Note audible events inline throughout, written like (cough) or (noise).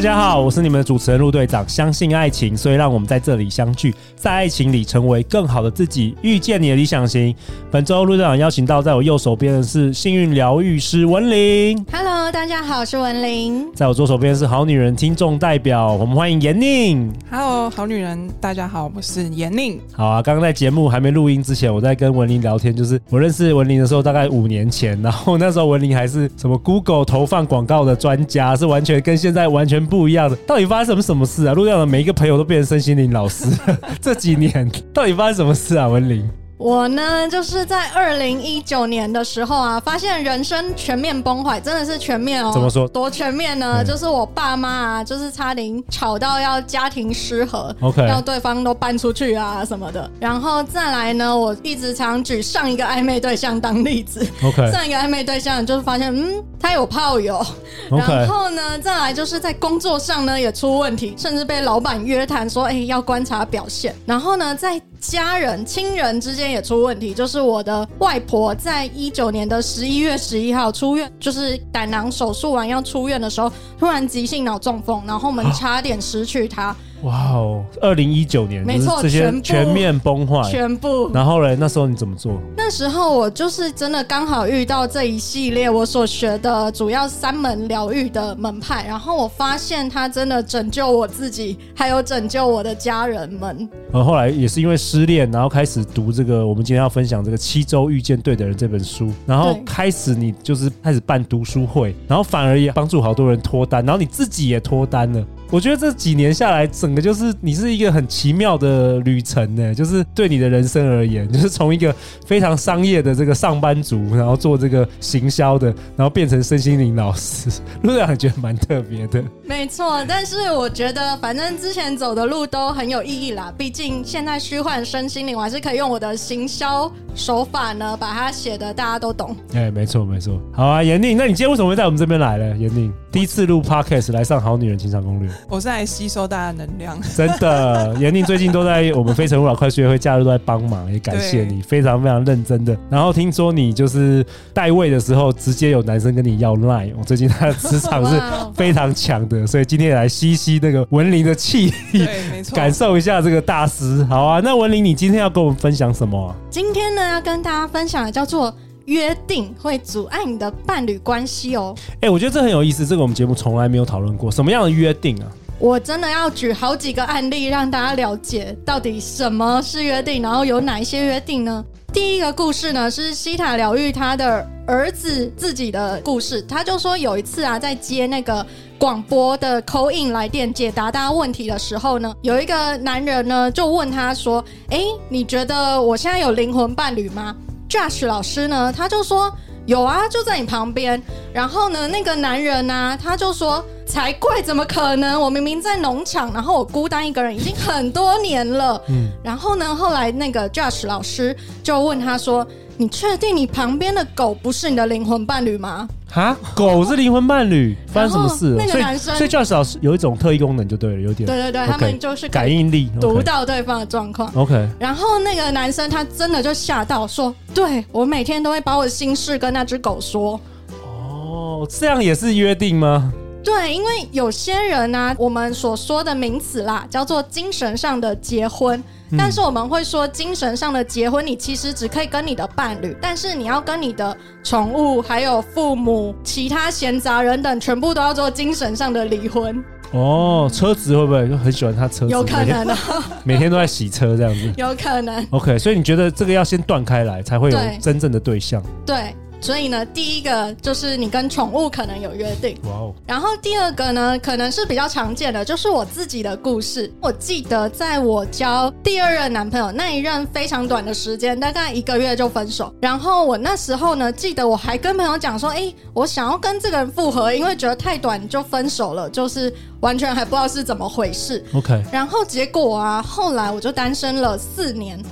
大家好，我是你们的主持人陆队长。相信爱情，所以让我们在这里相聚，在爱情里成为更好的自己，遇见你的理想型。本周陆队长邀请到在我右手边的是幸运疗愈师文玲。Hello，大家好，我是文玲。在我左手边是好女人听众代表，我们欢迎严宁。Hello，好女人，大家好，我是严宁。好啊，刚刚在节目还没录音之前，我在跟文玲聊天，就是我认识文玲的时候，大概五年前，然后那时候文玲还是什么 Google 投放广告的专家，是完全跟现在完全。不一样的，到底发生什么什么事啊？陆队长的每一个朋友都变成身心灵老师，(laughs) 这几年到底发生什么事啊？文玲。我呢，就是在二零一九年的时候啊，发现人生全面崩坏，真的是全面哦。怎么说？多全面呢？嗯、就是我爸妈啊，就是差点吵到要家庭失和，OK，要对方都搬出去啊什么的。然后再来呢，我一直常举上一个暧昧对象当例子，OK，上一个暧昧对象就是发现，嗯，他有炮友。然后呢，再来就是在工作上呢也出问题，甚至被老板约谈说，哎，要观察表现。然后呢，在家人、亲人之间也出问题，就是我的外婆在一九年的十一月十一号出院，就是胆囊手术完要出院的时候，突然急性脑中风，然后我们差点失去她。哇哦！二零一九年，没错，这些全面崩坏，全部。然后嘞，那时候你怎么做？那时候我就是真的刚好遇到这一系列我所学的主要三门疗愈的门派，然后我发现它真的拯救我自己，还有拯救我的家人们。呃，后来也是因为失恋，然后开始读这个我们今天要分享这个《七周遇见对的人》这本书，然后开始你就是开始办读书会，然后反而也帮助好多人脱单，然后你自己也脱单了。我觉得这几年下来，整个就是你是一个很奇妙的旅程呢。就是对你的人生而言，(laughs) 就是从一个非常商业的这个上班族，然后做这个行销的，然后变成身心灵老师，陆队长觉得蛮特别的。没错，但是我觉得反正之前走的路都很有意义啦。毕竟现在虚幻身心灵，我还是可以用我的行销手法呢，把它写的大家都懂。哎，没错没错。好啊，严宁，那你今天为什么会在我们这边来呢？严宁第一次录 Podcast 来上《好女人情场攻略》。我是来吸收大家能量，(laughs) 真的。严宁最近都在我们非诚勿扰快速约会假日都在帮忙，也感谢你，非常非常认真的。然后听说你就是代位的时候，直接有男生跟你要 line，我最近他的磁场是 (laughs) 非常强的，所以今天也来吸吸那个文林的气，对，没错，感受一下这个大师。好啊，那文林，你今天要跟我们分享什么啊？今天呢，要跟大家分享的叫做。约定会阻碍你的伴侣关系哦。哎、欸，我觉得这很有意思，这个我们节目从来没有讨论过，什么样的约定啊？我真的要举好几个案例让大家了解到底什么是约定，然后有哪一些约定呢？第一个故事呢是西塔疗愈他的儿子自己的故事，他就说有一次啊，在接那个广播的 call in 来电解答大家问题的时候呢，有一个男人呢就问他说：“哎、欸，你觉得我现在有灵魂伴侣吗？” Josh 老师呢，他就说有啊，就在你旁边。然后呢，那个男人呢、啊，他就说才怪，怎么可能？我明明在农场，然后我孤单一个人已经很多年了。嗯。然后呢，后来那个 Josh 老师就问他说：“你确定你旁边的狗不是你的灵魂伴侣吗？”哈，狗是灵魂伴侣，发生什么事了？那个男生，所以 Josh 老师有一种特异功能就对了，有点。对对对，okay, 他们就是感应力，读到对方的状况。OK。然后那个男生他真的就吓到说：“对，我每天都会把我的心事跟那只狗说。”哦，这样也是约定吗？对，因为有些人呢、啊，我们所说的名词啦，叫做精神上的结婚。但是我们会说，精神上的结婚，你其实只可以跟你的伴侣，但是你要跟你的宠物、还有父母、其他闲杂人等，全部都要做精神上的离婚。哦，车子会不会就很喜欢他车子？有可能的，每天都在洗车这样子。(laughs) 有可能。OK，所以你觉得这个要先断开来，才会有真正的对象？对。对所以呢，第一个就是你跟宠物可能有约定，哇哦。然后第二个呢，可能是比较常见的，就是我自己的故事。我记得在我交第二任男朋友那一任非常短的时间，大概一个月就分手。然后我那时候呢，记得我还跟朋友讲说，哎，我想要跟这个人复合，因为觉得太短就分手了，就是完全还不知道是怎么回事。OK。然后结果啊，后来我就单身了四年。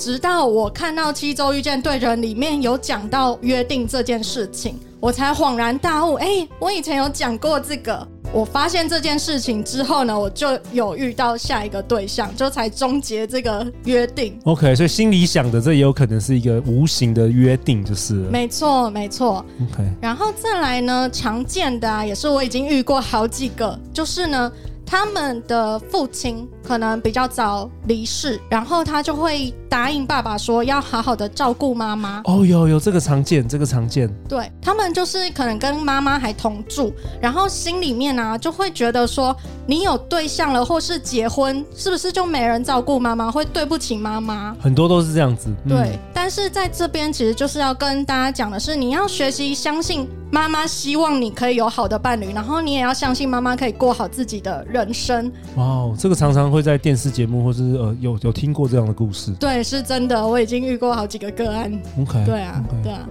直到我看到《七周遇见对人》里面有讲到约定这件事情，我才恍然大悟。哎、欸，我以前有讲过这个。我发现这件事情之后呢，我就有遇到下一个对象，就才终结这个约定。OK，所以心里想的这也有可能是一个无形的约定，就是。没错，没错。OK，然后再来呢，常见的啊，也是我已经遇过好几个，就是呢。他们的父亲可能比较早离世，然后他就会答应爸爸说要好好的照顾妈妈。哦，有有这个常见，这个常见。对，他们就是可能跟妈妈还同住，然后心里面呢、啊、就会觉得说，你有对象了或是结婚，是不是就没人照顾妈妈，会对不起妈妈？很多都是这样子。对，嗯、但是在这边其实就是要跟大家讲的是，你要学习相信。妈妈希望你可以有好的伴侣，然后你也要相信妈妈可以过好自己的人生。哇哦，这个常常会在电视节目或是呃有有听过这样的故事。对，是真的，我已经遇过好几个个案。OK，对啊，okay. 对啊。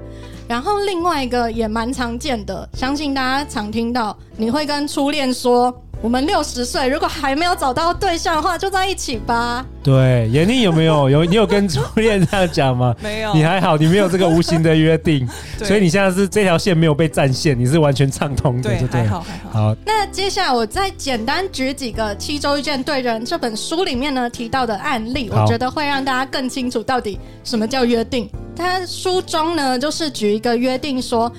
然后另外一个也蛮常见的，相信大家常听到，你会跟初恋说。我们六十岁，如果还没有找到对象的话，就在一起吧。对，闫妮有没有有你有跟初恋这样讲吗？(laughs) 没有，你还好，你没有这个无形的约定，(laughs) 所以你现在是这条线没有被占线，你是完全畅通的，对，对还好还好。好，那接下来我再简单举几个《七周遇见对人》这本书里面呢提到的案例，我觉得会让大家更清楚到底什么叫约定。他书中呢就是举一个约定说。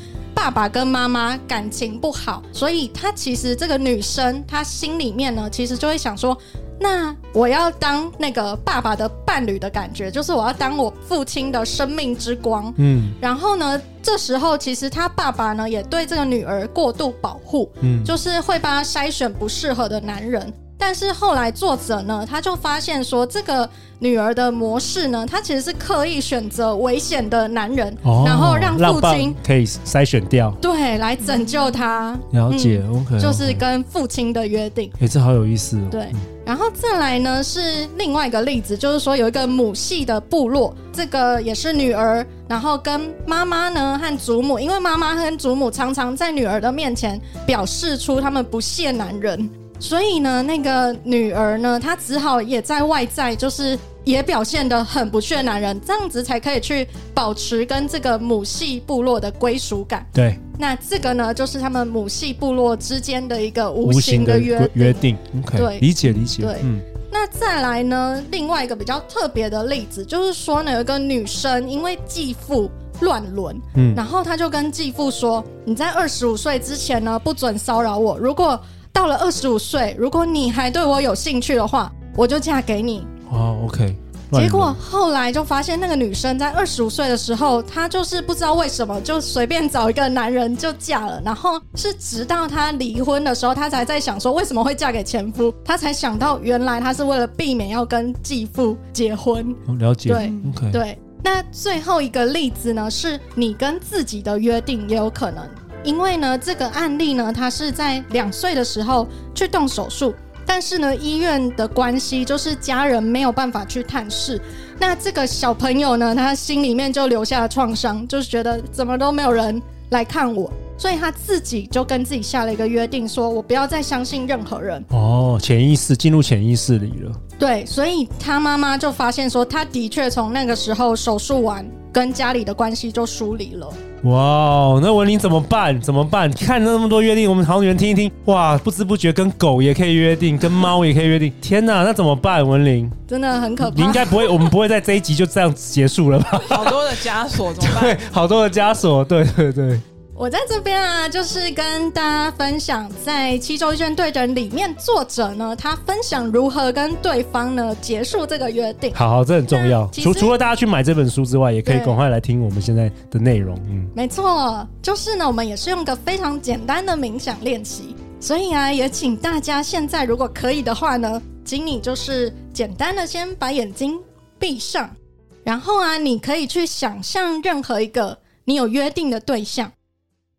爸爸跟妈妈感情不好，所以她其实这个女生，她心里面呢，其实就会想说，那我要当那个爸爸的伴侣的感觉，就是我要当我父亲的生命之光。嗯，然后呢，这时候其实他爸爸呢，也对这个女儿过度保护，嗯，就是会帮她筛选不适合的男人。但是后来作者呢，他就发现说，这个女儿的模式呢，她其实是刻意选择危险的男人，哦，然后让父亲可以筛选掉，对，来拯救他。了解，嗯，OK，就是跟父亲的约定。哎，这好有意思哦。对，然后再来呢是另外一个例子，就是说有一个母系的部落，这个也是女儿，然后跟妈妈呢和祖母，因为妈妈和祖母常常在女儿的面前表示出他们不屑男人。所以呢，那个女儿呢，她只好也在外在，就是也表现得很不屑男人，这样子才可以去保持跟这个母系部落的归属感。对，那这个呢，就是他们母系部落之间的一个无形的约定约定。对，理解理解。对，嗯。那再来呢，另外一个比较特别的例子，就是说呢，有一个女生因为继父乱伦，嗯，然后她就跟继父说：“你在二十五岁之前呢，不准骚扰我。如果到了二十五岁，如果你还对我有兴趣的话，我就嫁给你。哦，OK。结果后来就发现，那个女生在二十五岁的时候，她就是不知道为什么就随便找一个男人就嫁了。然后是直到她离婚的时候，她才在想说为什么会嫁给前夫，她才想到原来她是为了避免要跟继父结婚。哦，了解。对，OK。对。那最后一个例子呢，是你跟自己的约定也有可能。因为呢，这个案例呢，他是在两岁的时候去动手术，但是呢，医院的关系就是家人没有办法去探视。那这个小朋友呢，他心里面就留下了创伤，就是觉得怎么都没有人来看我，所以他自己就跟自己下了一个约定，说我不要再相信任何人。哦，潜意识进入潜意识里了。对，所以他妈妈就发现说，他的确从那个时候手术完，跟家里的关系就疏离了。哇，那文玲怎么办？怎么办？看那么多约定，我们好女人听一听。哇，不知不觉跟狗也可以约定，跟猫也可以约定。天哪，那怎么办？文玲真的很可怕。你应该不会，我们不会在这一集就这样结束了吧？好多的枷锁，怎么办？对，好多的枷锁。对对对。我在这边啊，就是跟大家分享，在《七周遇见对的人》里面，作者呢，他分享如何跟对方呢结束这个约定。好好，这很重要。除除了大家去买这本书之外，也可以赶快来听我们现在的内容。嗯，没错，就是呢，我们也是用个非常简单的冥想练习，所以啊，也请大家现在如果可以的话呢，请你就是简单的先把眼睛闭上，然后啊，你可以去想象任何一个你有约定的对象。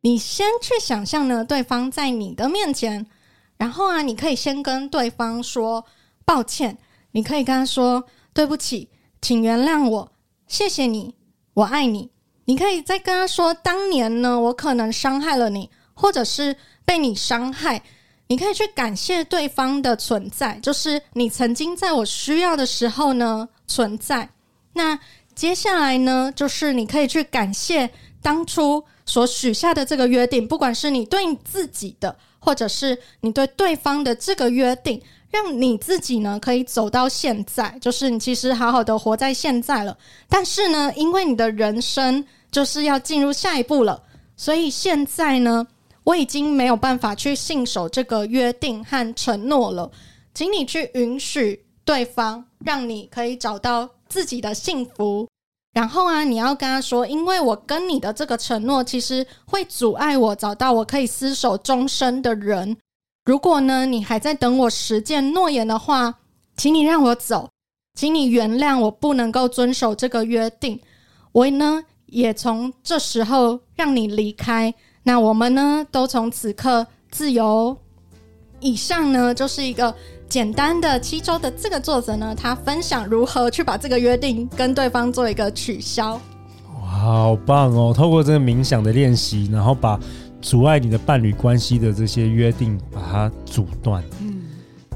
你先去想象呢，对方在你的面前，然后啊，你可以先跟对方说抱歉，你可以跟他说对不起，请原谅我，谢谢你，我爱你。你可以再跟他说，当年呢，我可能伤害了你，或者是被你伤害，你可以去感谢对方的存在，就是你曾经在我需要的时候呢存在。那接下来呢，就是你可以去感谢当初所许下的这个约定，不管是你对自己的，或者是你对对方的这个约定，让你自己呢可以走到现在，就是你其实好好的活在现在了。但是呢，因为你的人生就是要进入下一步了，所以现在呢，我已经没有办法去信守这个约定和承诺了，请你去允许对方，让你可以找到自己的幸福。然后啊，你要跟他说，因为我跟你的这个承诺，其实会阻碍我找到我可以厮守终身的人。如果呢，你还在等我实践诺言的话，请你让我走，请你原谅我不能够遵守这个约定。我呢，也从这时候让你离开。那我们呢，都从此刻自由。以上呢，就是一个。简单的七周的这个作者呢，他分享如何去把这个约定跟对方做一个取消。哇，好棒哦！透过这个冥想的练习，然后把阻碍你的伴侣关系的这些约定，把它阻断。嗯，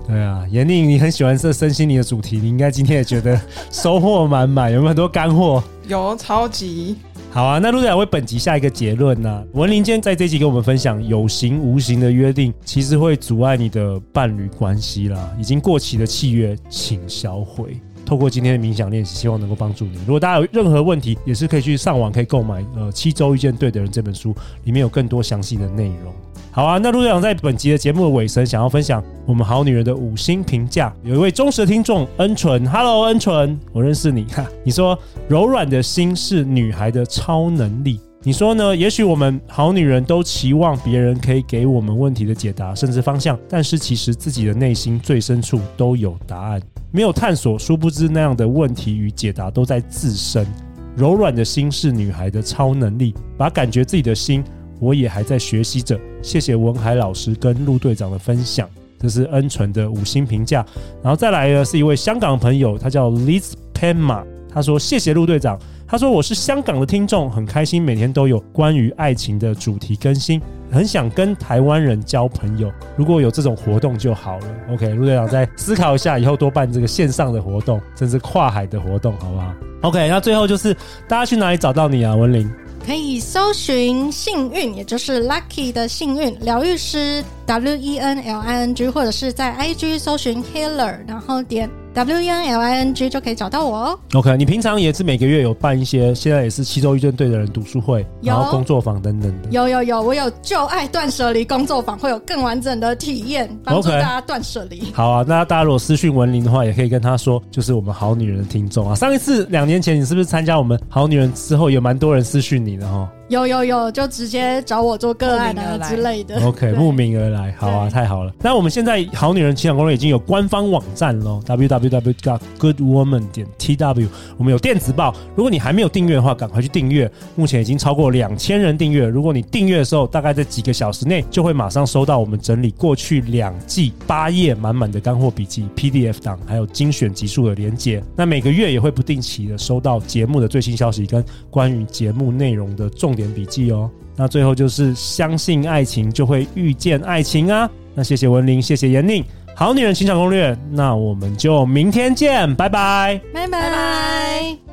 对啊，严宁，你很喜欢这身心灵的主题，你应该今天也觉得收获满满，有没有很多干货？有，超级。好啊，那陆队长为本集下一个结论呢、文林今天在这集跟我们分享，有形无形的约定其实会阻碍你的伴侣关系啦。已经过期的契约，请销毁。透过今天的冥想练习，希望能够帮助你。如果大家有任何问题，也是可以去上网可以购买呃《七周遇见对的人》这本书，里面有更多详细的内容。好啊，那陆队长在本集的节目的尾声，想要分享我们好女人的五星评价。有一位忠实的听众恩纯，Hello 恩纯，我认识你哈。(laughs) 你说柔软的心是女孩的超能力。你说呢？也许我们好女人都期望别人可以给我们问题的解答，甚至方向，但是其实自己的内心最深处都有答案，没有探索，殊不知那样的问题与解答都在自身。柔软的心是女孩的超能力，把感觉自己的心。我也还在学习着，谢谢文海老师跟陆队长的分享，这是恩纯的五星评价。然后再来呢，是一位香港朋友，他叫 Liz Penma，他说谢谢陆队长，他说我是香港的听众，很开心每天都有关于爱情的主题更新，很想跟台湾人交朋友，如果有这种活动就好了。OK，陆队长再思考一下，以后多办这个线上的活动，甚至跨海的活动，好不好？OK，那最后就是大家去哪里找到你啊，文玲？可以搜寻幸运，也就是 Lucky 的幸运疗愈师 W E N L I N G，或者是在 IG 搜寻 Healer，然后点。W E N L I N G 就可以找到我哦。OK，你平常也是每个月有办一些，现在也是七周遇见对的人读书会，然后工作坊等等的。有有有，我有旧爱断舍离工作坊，会有更完整的体验，帮助大家断舍离。好啊，那大家如果私讯文林的话，也可以跟他说，就是我们好女人的听众啊。上一次两年前，你是不是参加我们好女人之后，有蛮多人私讯你的哈？有有有，就直接找我做个案啊之类的。OK，慕名而来，好啊，太好了。那我们现在好女人情场攻略已经有官方网站喽，www.goodwoman 点 tw。我们有电子报，如果你还没有订阅的话，赶快去订阅。目前已经超过两千人订阅。如果你订阅的时候，大概在几个小时内就会马上收到我们整理过去两季八页满满的干货笔记 PDF 档，还有精选集数的连接。那每个月也会不定期的收到节目的最新消息跟关于节目内容的重点笔记哦，那最后就是相信爱情就会遇见爱情啊！那谢谢文玲，谢谢严宁，好女人情场攻略，那我们就明天见，拜拜，拜拜。